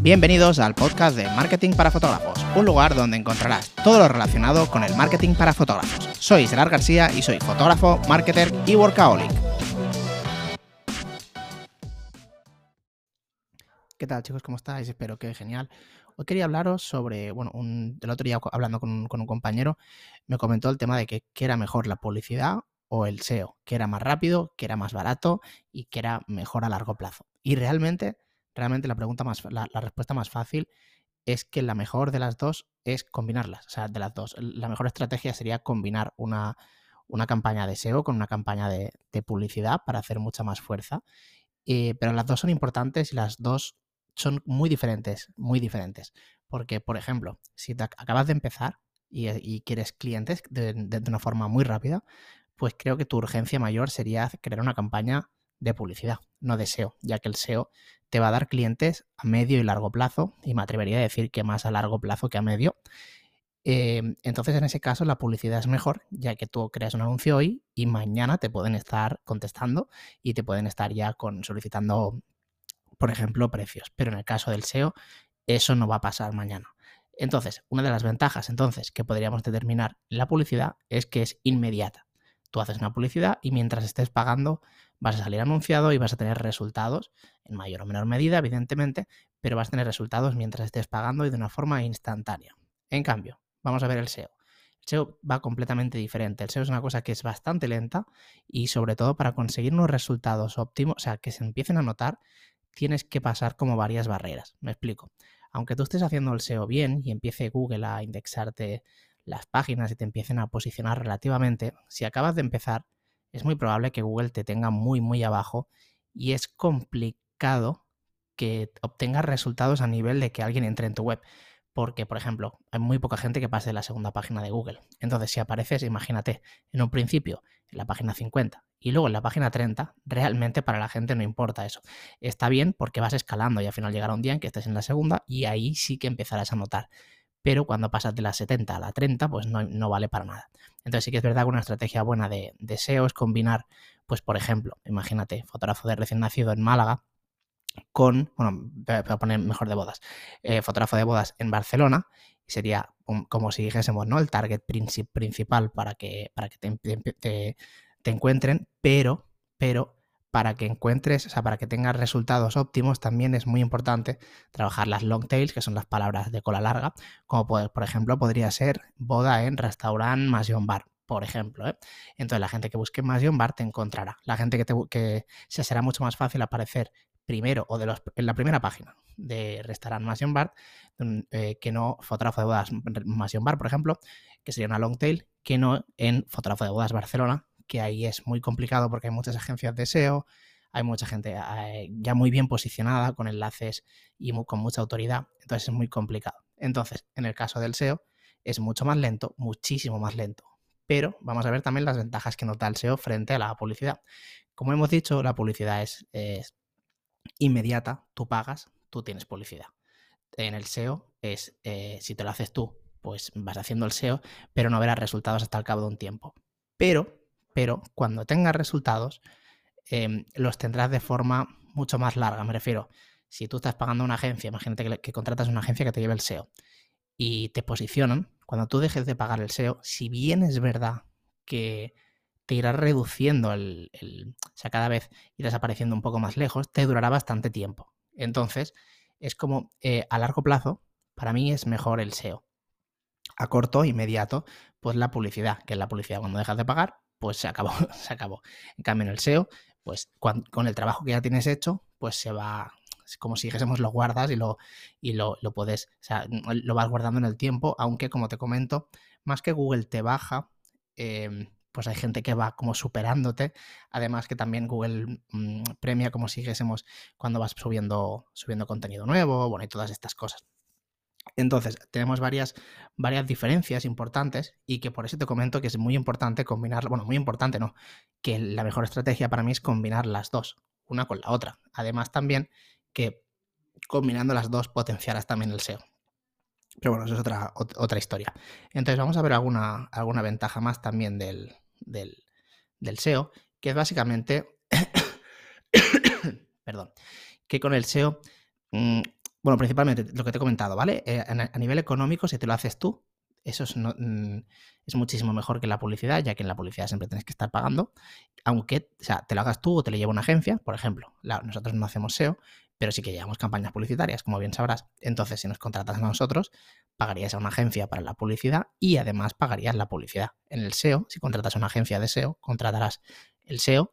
Bienvenidos al podcast de Marketing para Fotógrafos, un lugar donde encontrarás todo lo relacionado con el marketing para fotógrafos. Soy Gerard García y soy fotógrafo, marketer y workaholic. ¿Qué tal chicos? ¿Cómo estáis? Espero que genial. Hoy quería hablaros sobre, bueno, el otro día hablando con un, compañero, me comentó el tema de que era mejor la publicidad o el SEO, que era más rápido, que era más barato y que era mejor a largo plazo. Y realmente realmente la pregunta más, la, respuesta más fácil es que la mejor de las dos es combinarlas. O sea, de las dos. La mejor estrategia sería combinar una, una campaña de SEO con una campaña de, publicidad para hacer mucha más fuerza. Eh, pero las dos son importantes y las dos son muy diferentes, muy diferentes. Porque, por ejemplo, si te acabas de empezar y, quieres clientes de, de, una forma muy rápida, pues creo que tu urgencia mayor sería crear una campaña de publicidad, no de SEO, ya que el SEO te va a dar clientes a medio y largo plazo, y me atrevería a decir que más a largo plazo que a medio. Em, entonces, en ese caso, la publicidad es mejor, ya que tú creas un anuncio hoy y mañana te pueden estar contestando y te pueden estar ya con, solicitando, por ejemplo, precios. Pero en el caso del SEO, eso no va a pasar mañana. Entonces, una de las ventajas entonces que podríamos determinar la publicidad es que es inmediata. Tú haces una publicidad y mientras estés pagando vas a salir anunciado y vas a tener resultados, en mayor o menor medida, evidentemente, pero vas a tener resultados mientras estés pagando y de una forma instantánea. En cambio, vamos a ver el SEO. El SEO va completamente diferente. El SEO es una cosa que es bastante lenta y sobre todo para conseguir unos resultados óptimos, o sea, que se empiecen a notar, tienes que pasar como varias barreras. Me explico. Aunque tú estés haciendo el SEO bien y empiece Google a indexarte las páginas y te empiecen a posicionar relativamente, si acabas de empezar, es muy probable que Google te tenga muy, muy abajo y es complicado que obtengas resultados a nivel de que alguien entre en tu web. Porque, por ejemplo, hay muy poca gente que pase de la segunda página de Google. Entonces, si apareces, imagínate, en un principio en la página 50 y luego en la página 30, realmente para la gente no importa eso. Está bien porque vas escalando y al final llegará un día en que estés en la segunda y ahí sí que empezarás a notar pero cuando pasas de la 70 a la 30, pues no, vale para nada. Entonces sí que es verdad que una estrategia buena de, SEO es combinar, pues por ejemplo, imagínate, fotógrafo de recién nacido en Málaga con, bueno, voy a poner mejor de bodas, eh, fotógrafo de bodas en Barcelona, sería como si dijésemos, ¿no? El target principal para que, para que te, te encuentren, pero, pero para que encuentres, o sea, para que tengas resultados óptimos, también es muy importante trabajar las long tails, que son las palabras de cola larga, como por ejemplo podría ser boda en restaurant Masion Bar, por ejemplo. ¿eh? Entonces la gente que busque Masion Bar te encontrará. La gente que, te, que se será mucho más fácil aparecer primero o de los, en la primera página de restaurant Masion Bar mm, eh, que no fotógrafo de bodas Masion Bar, por ejemplo, que sería una long tail, que no en fotógrafo de bodas Barcelona, que ahí es muy complicado porque hay muchas agencias de SEO, hay mucha gente eh, ya muy bien posicionada con enlaces y con mucha autoridad, entonces es muy complicado. Entonces, en el caso del SEO, es mucho más lento, muchísimo más lento. Pero vamos a ver también las ventajas que nota el SEO frente a la publicidad. Como hemos dicho, la publicidad es, inmediata, tú pagas, tú tienes publicidad. En el SEO es, eh, si te lo haces tú, pues vas haciendo el SEO, pero no verás resultados hasta el cabo de un tiempo. Pero pero cuando tengas resultados, em, los tendrás de forma mucho más larga. Me refiero, si tú estás pagando una agencia, imagínate que, contratas una agencia que te lleve el SEO y te posicionan, cuando tú dejes de pagar el SEO, si bien es verdad que te irás reduciendo el, o sea, cada vez irás apareciendo un poco más lejos, te durará bastante tiempo. Entonces, es como eh, a largo plazo, para mí es mejor el SEO. A corto, inmediato, pues la publicidad, que es la publicidad cuando dejas de pagar, pues se acabó, se acabó. En cambio, en el SEO, pues con el trabajo que ya tienes hecho, pues se va, como si dijésemos lo guardas y lo, y lo, puedes, o sea, lo vas guardando en el tiempo, aunque como te comento, más que Google te baja, em, pues hay gente que va como superándote, además que también Google mm, premia como si dijésemos cuando vas subiendo, subiendo contenido nuevo, bueno, y todas estas cosas. Entonces, tenemos varias, varias diferencias importantes y que por eso te comento que es muy importante combinar, bueno, muy importante no, que la mejor estrategia para mí es combinar las dos, una con la otra. Además también que combinando las dos potenciarás también el SEO. Pero bueno, eso es otra, otra historia. Entonces vamos a ver alguna, alguna ventaja más también del, del, del SEO, que es básicamente, perdón, que con el SEO mm, bueno, principalmente lo que te he comentado, ¿vale? Eh, a nivel económico, si te lo haces tú, eso es, mm, es, muchísimo mejor que la publicidad, ya que en la publicidad siempre tienes que estar pagando, aunque o sea, te lo hagas tú o te lo lleva una agencia, por ejemplo, nosotros no hacemos SEO, pero sí que llevamos campañas publicitarias, como bien sabrás. Entonces, si nos contratas a nosotros, pagarías a una agencia para la publicidad y además pagarías la publicidad. En el SEO, si contratas a una agencia de SEO, contratarás el SEO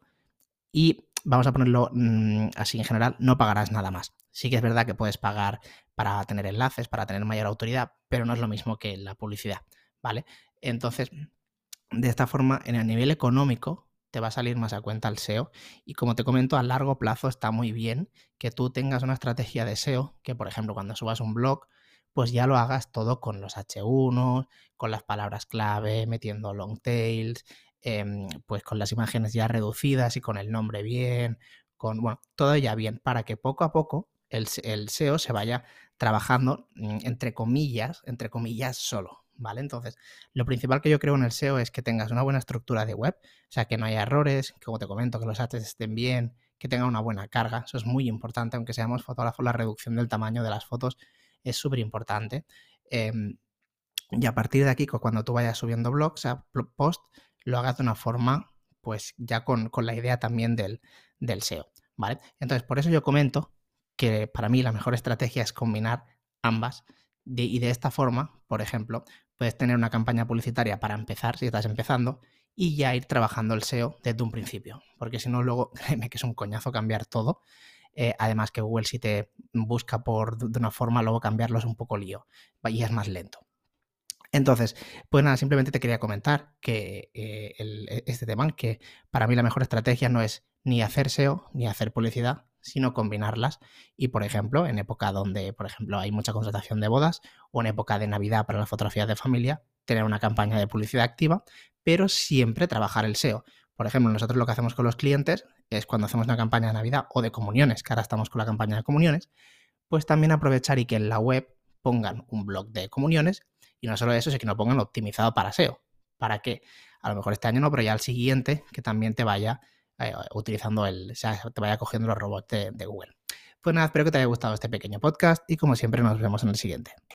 y vamos a ponerlo mm, así en general, no pagarás nada más. Sí que es verdad que puedes pagar para tener enlaces, para tener mayor autoridad, pero no es lo mismo que la publicidad, ¿vale? Entonces, de esta forma, en el nivel económico, te va a salir más a cuenta el SEO. Y como te comento, a largo plazo está muy bien que tú tengas una estrategia de SEO, que por ejemplo cuando subas un blog, pues ya lo hagas todo con los H1, con las palabras clave, metiendo long tails, Em, pues con las imágenes ya reducidas y con el nombre bien, con, bueno, todo ya bien, para que poco a poco el, SEO se vaya trabajando mm, entre comillas, entre comillas solo, ¿vale? Entonces, lo principal que yo creo en el SEO es que tengas una buena estructura de web, o sea, que no haya errores, como te comento, que los ads estén bien, que tenga una buena carga, eso es muy importante, aunque seamos fotógrafos, la reducción del tamaño de las fotos es súper importante. Em, y a partir de aquí, cuando tú vayas subiendo blogs, o sea, post, lo hagas de una forma, pues ya con, la idea también del, del SEO, ¿vale? Entonces, por eso yo comento que para mí la mejor estrategia es combinar ambas y de esta forma, por ejemplo, puedes tener una campaña publicitaria para empezar, si estás empezando, y ya ir trabajando el SEO desde un principio, porque si no, luego, créeme que es un coñazo cambiar todo. Eh, además que Google si te busca por de una forma, luego cambiarlo es un poco lío y es más lento. Entonces, pues nada, simplemente te quería comentar que eh, e, este tema, que para mí la mejor estrategia no es ni hacer SEO ni hacer publicidad, sino combinarlas. Y por ejemplo, en época donde, por ejemplo, hay mucha contratación de bodas o en época de Navidad para las fotografías de familia, tener una campaña de publicidad activa, pero siempre trabajar el SEO. Por ejemplo, nosotros lo que hacemos con los clientes es cuando hacemos una campaña de Navidad o de comuniones, que ahora estamos con la campaña de comuniones, pues también aprovechar y que en la web pongan un blog de comuniones y no solo eso, sino que no pongan optimizado para SEO. ¿Para qué? A lo mejor este año no, pero ya el siguiente que también te vaya eh, utilizando el, o sea, te vaya cogiendo los robots de Google. Pues nada, espero que te haya gustado este pequeño podcast y como siempre nos vemos en el siguiente.